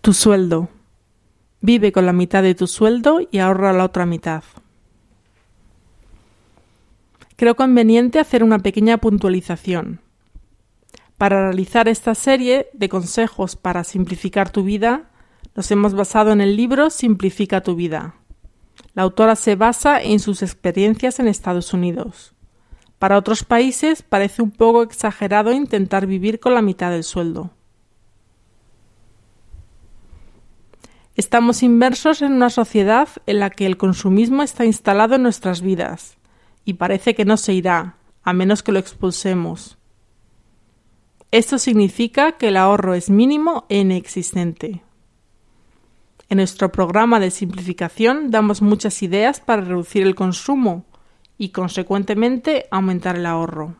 Tu sueldo. Vive con la mitad de tu sueldo y ahorra la otra mitad. Creo conveniente hacer una pequeña puntualización. Para realizar esta serie de consejos para simplificar tu vida, nos hemos basado en el libro Simplifica tu vida. La autora se basa en sus experiencias en Estados Unidos. Para otros países parece un poco exagerado intentar vivir con la mitad del sueldo. Estamos inmersos en una sociedad en la que el consumismo está instalado en nuestras vidas y parece que no se irá, a menos que lo expulsemos. Esto significa que el ahorro es mínimo e inexistente. En nuestro programa de simplificación damos muchas ideas para reducir el consumo y, consecuentemente, aumentar el ahorro.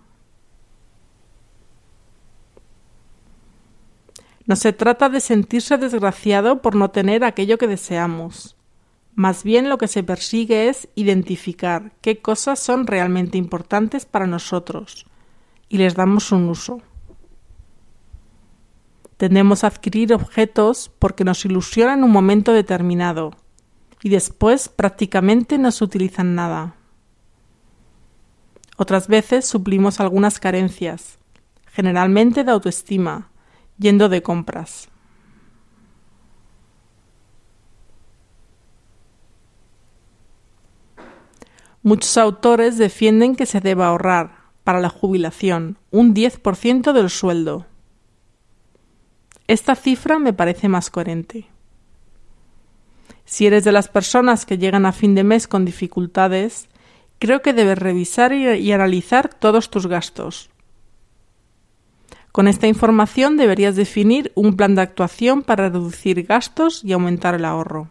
No se trata de sentirse desgraciado por no tener aquello que deseamos. Más bien lo que se persigue es identificar qué cosas son realmente importantes para nosotros y les damos un uso. Tendemos a adquirir objetos porque nos ilusionan un momento determinado y después prácticamente no se utilizan nada. Otras veces suplimos algunas carencias, generalmente de autoestima, yendo de compras. Muchos autores defienden que se deba ahorrar para la jubilación un 10% del sueldo. Esta cifra me parece más coherente. Si eres de las personas que llegan a fin de mes con dificultades, creo que debes revisar y analizar todos tus gastos, con esta información deberías definir un plan de actuación para reducir gastos y aumentar el ahorro.